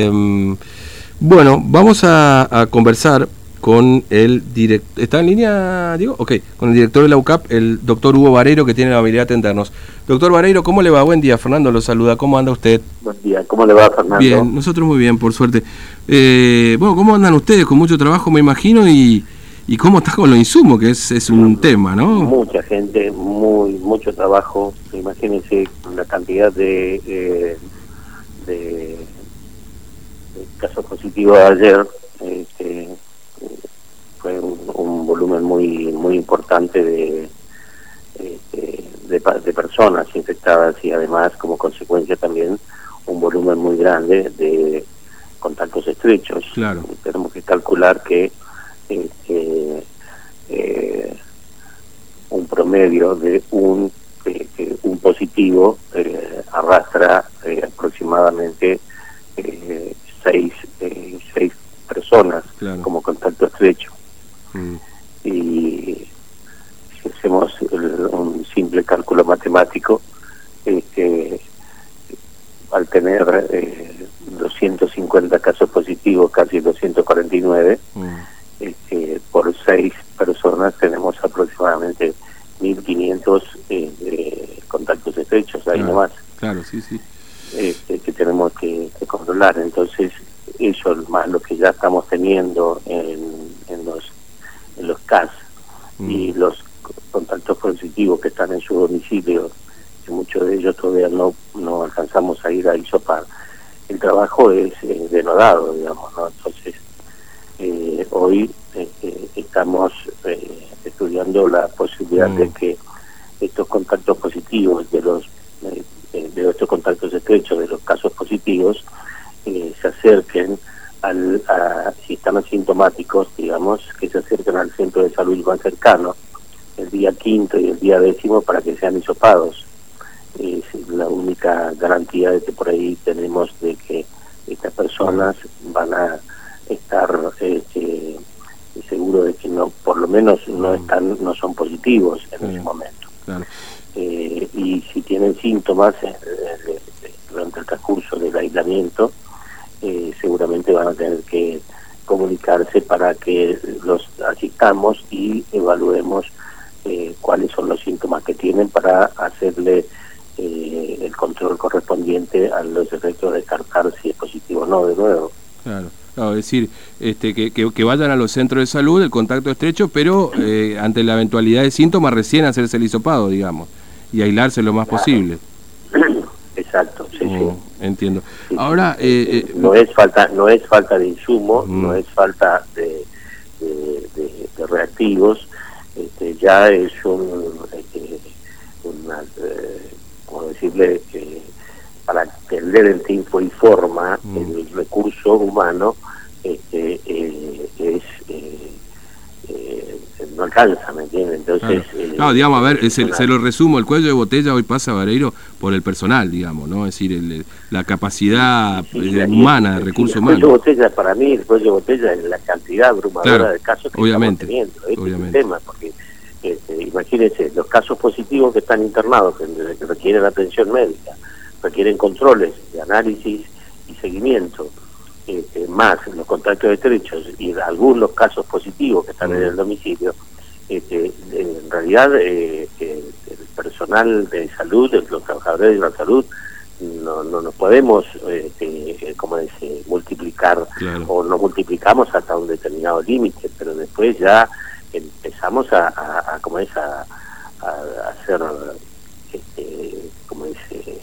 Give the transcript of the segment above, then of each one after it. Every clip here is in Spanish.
Em, bueno, vamos a, conversar con el director. ¿Está en línea, Diego? Ok, con el director de la UCAP, el doctor Hugo Vareiro, que tiene la habilidad de atendernos. Doctor Vareiro, ¿cómo le va? Buen día, Fernando lo saluda. ¿Cómo anda usted? Buen día, ¿cómo le va, Fernando? Bien, nosotros muy bien, por suerte. Eh, bueno, ¿cómo andan ustedes? Con mucho trabajo, me imagino, y, cómo está con los insumos, que es, es un tema, ¿no? Mucha gente, muy mucho trabajo. Imagínense la cantidad de, eh, de caso positivo de ayer este, fue un, volumen muy muy importante de, este, de, personas infectadas y además como consecuencia también un volumen muy grande de contactos estrechos. Claro. Tenemos que calcular que este, eh, un promedio de un eh, un positivo eh, arrastra aproximadamente seis, eh, seis personas como contacto estrecho. Mm. Y si hacemos un simple cálculo matemático, este, al tener eh, 250 casos positivos, casi 249, mm. este, por seis personas tenemos aproximadamente 1.500 eh, contactos estrechos, ahí nomás. Claro, sí, sí. Este, que tenemos que, controlar. Entonces, eso más lo que ya estamos teniendo en, en los en los CAS y mm. los contactos positivos que están en su domicilio, que muchos de ellos todavía no, no alcanzamos a ir a isopar, el trabajo es eh, denodado, digamos, ¿no? Entonces, eh, hoy este, estamos eh, estudiando la posibilidad de mm. que estos contactos positivos de los de estos contactos estrechos, de quinto y el día décimo, para que sean hisopados. Es la única garantía de que por ahí tenemos de que estas personas van a estar este, seguros de que no, por lo menos no están, no son positivos en ese momento. Eh, y si tienen síntomas eh, durante el transcurso del aislamiento, eh, seguramente van a tener que comunicarse para que los asistamos y evaluemos cuáles son los síntomas que tienen para hacerle el control correspondiente a los efectos de descartar si es positivo o no de nuevo. Claro. es decir, este, que, que, vayan a los centros de salud, el contacto estrecho, pero ante la eventualidad de síntomas recién hacerse el hisopado, digamos y aislarse lo más posible. Exacto, sí, sí. Mm, entiendo. Ahora eh, eh, no es falta no es falta de insumo, mm. no es falta de, de, reactivos, este, ya es un este, una, eh, como decirle que para tener el tiempo y forma mm. el recurso humano este, es no alcanza, ¿me entiendes? Entonces... Claro. Eh, digamos, a ver, se, lo resumo, el cuello de botella hoy pasa, Vareiro, por el personal, digamos, ¿no? Es decir, la capacidad eh, humana, el recurso humano. El cuello de botella, para mí, el cuello de botella es la cantidad abrumadora de casos que obviamente, estamos teniendo. obviamente. tema, porque este, imagínense, los casos positivos que están internados, que, requieren atención médica, requieren controles de análisis y seguimiento, este, más los contactos estrechos y algunos casos positivos que están en el domicilio, este, en realidad eh, el personal de salud, los trabajadores de la salud, no, no nos podemos, este, como dice, multiplicar o no multiplicamos hasta un determinado límite, pero después ya empezamos a, a, como es, a, a hacer, este, como dice,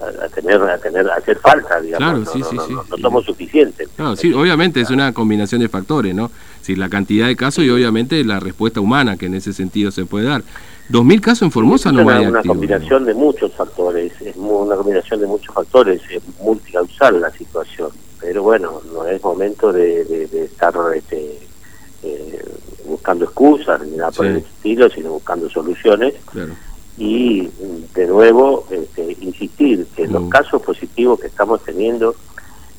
a, tener a tener a hacer falta digamos claro, sí, sí, sí, no, somos suficientes. Claro, sí obviamente es una combinación de factores no si la cantidad de casos y obviamente la respuesta humana que en ese sentido se puede dar. Dos mil casos en Formosa no hay una combinación de muchos factores es una combinación de muchos factores es multicausal la situación pero bueno no es momento de, de, estar este, eh, buscando excusas ni nada por el estilo sino buscando soluciones claro y de nuevo este, insistir que los mm. casos positivos que estamos teniendo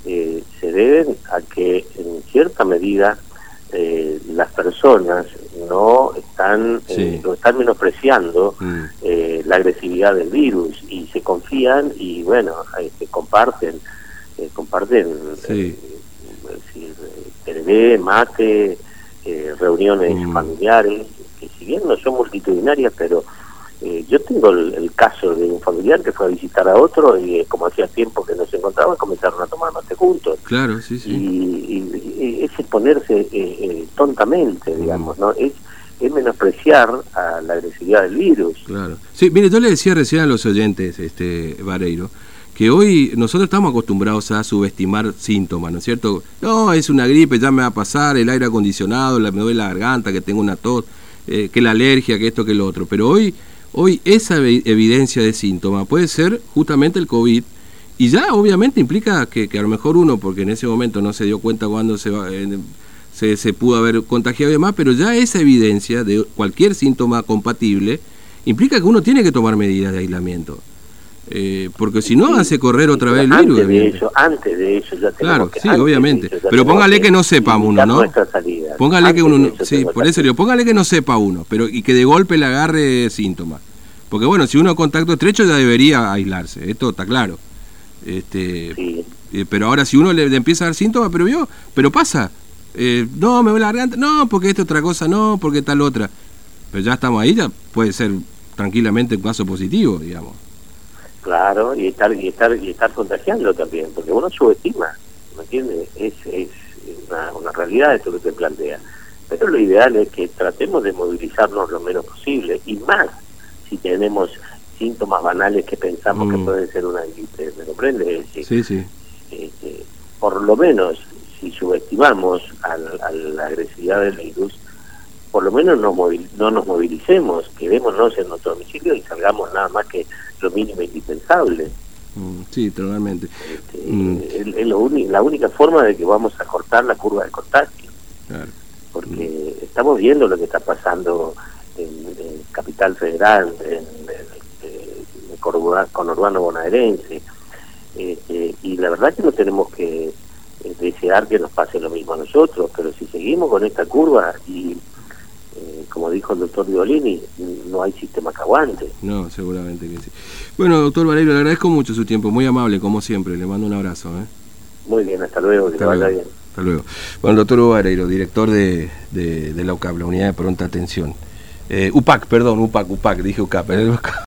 eh, se deben a que en cierta medida eh, las personas no están eh, no están menospreciando mm. la agresividad del virus y se confían y bueno este, comparten eh, comparten sí. eh, mate, reuniones mm. familiares, que si bien no son multitudinarias, pero yo tengo el, caso de un familiar que fue a visitar a otro y como hacía tiempo que no se encontraban, comenzaron a tomar mate juntos. Claro, sí, sí. Y, es exponerse tontamente, digamos, ¿no? Es es menospreciar a la agresividad del virus. Claro. Sí, mire, yo le decía recién a los oyentes, este Vareiro, que hoy nosotros estamos acostumbrados a subestimar síntomas, ¿no es cierto? No, es una gripe, ya me va a pasar, el aire acondicionado, me duele la garganta, que tengo una tos, eh, que la alergia, que esto, que lo otro. Pero hoy, hoy esa evidencia de síntoma puede ser justamente el COVID, y ya obviamente implica que, que, a lo mejor uno, porque en ese momento no se dio cuenta cuando se va, se, se pudo haber contagiado y demás, pero ya esa evidencia de cualquier síntoma compatible implica que uno tiene que tomar medidas de aislamiento. Eh, porque si no hace correr otra vez el virus. Antes de eso, antes de eso ya Claro, sí, obviamente. pero póngale que, no sepa uno, ¿no? Póngale que uno, sí, por eso digo, póngale que no sepa uno, pero y que de golpe le agarre síntomas. Porque bueno, si uno contacto estrecho ya debería aislarse, esto está claro. Este, eh, pero ahora si uno le, le, empieza a dar síntomas, pero vio, pero pasa, eh, no, me voy la garganta, no, porque esta otra cosa no, porque tal otra. Pero ya estamos ahí, ya puede ser tranquilamente un caso positivo, digamos. Claro, y estar y estar y estar contagiando también, porque uno subestima, ¿me entiendes? Es, es una, una realidad esto que se plantea. Pero lo ideal es que tratemos de movilizarnos lo menos posible, y más si tenemos síntomas banales que pensamos que mm. pueden ser una gripe, ¿me comprende? sí, sí. Este, por lo menos si subestimamos a, la agresividad del virus, por lo menos no, no nos movilicemos, quedémonos en nuestro domicilio y salgamos nada más que lo mínimo indispensable. Mm, sí, totalmente. Este, mm. Es, la única forma de que vamos a cortar la curva de contagio. Porque estamos viendo lo que está pasando en, Capital Federal, en, el conurbano bonaerense. Este, y la verdad que no tenemos que desear que nos pase lo mismo a nosotros, pero si seguimos con esta curva y, eh, dijo el doctor Violini, no hay sistema que aguante. No, seguramente que sí. Bueno, doctor Valerio, le agradezco mucho su tiempo, muy amable como siempre, le mando un abrazo. ¿eh? Muy bien, hasta luego, que vaya bien. Hasta luego. Bueno, doctor Vareiro, director de, de, la UCAP, la Unidad de Pronta Atención. Eh, UPAC, perdón, UPAC, UPAC, dije UCAP.